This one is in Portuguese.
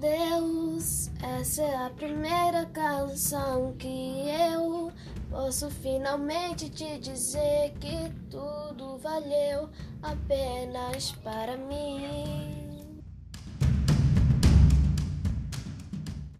Deus, essa é a primeira canção que eu posso finalmente te dizer que tudo valeu apenas para mim.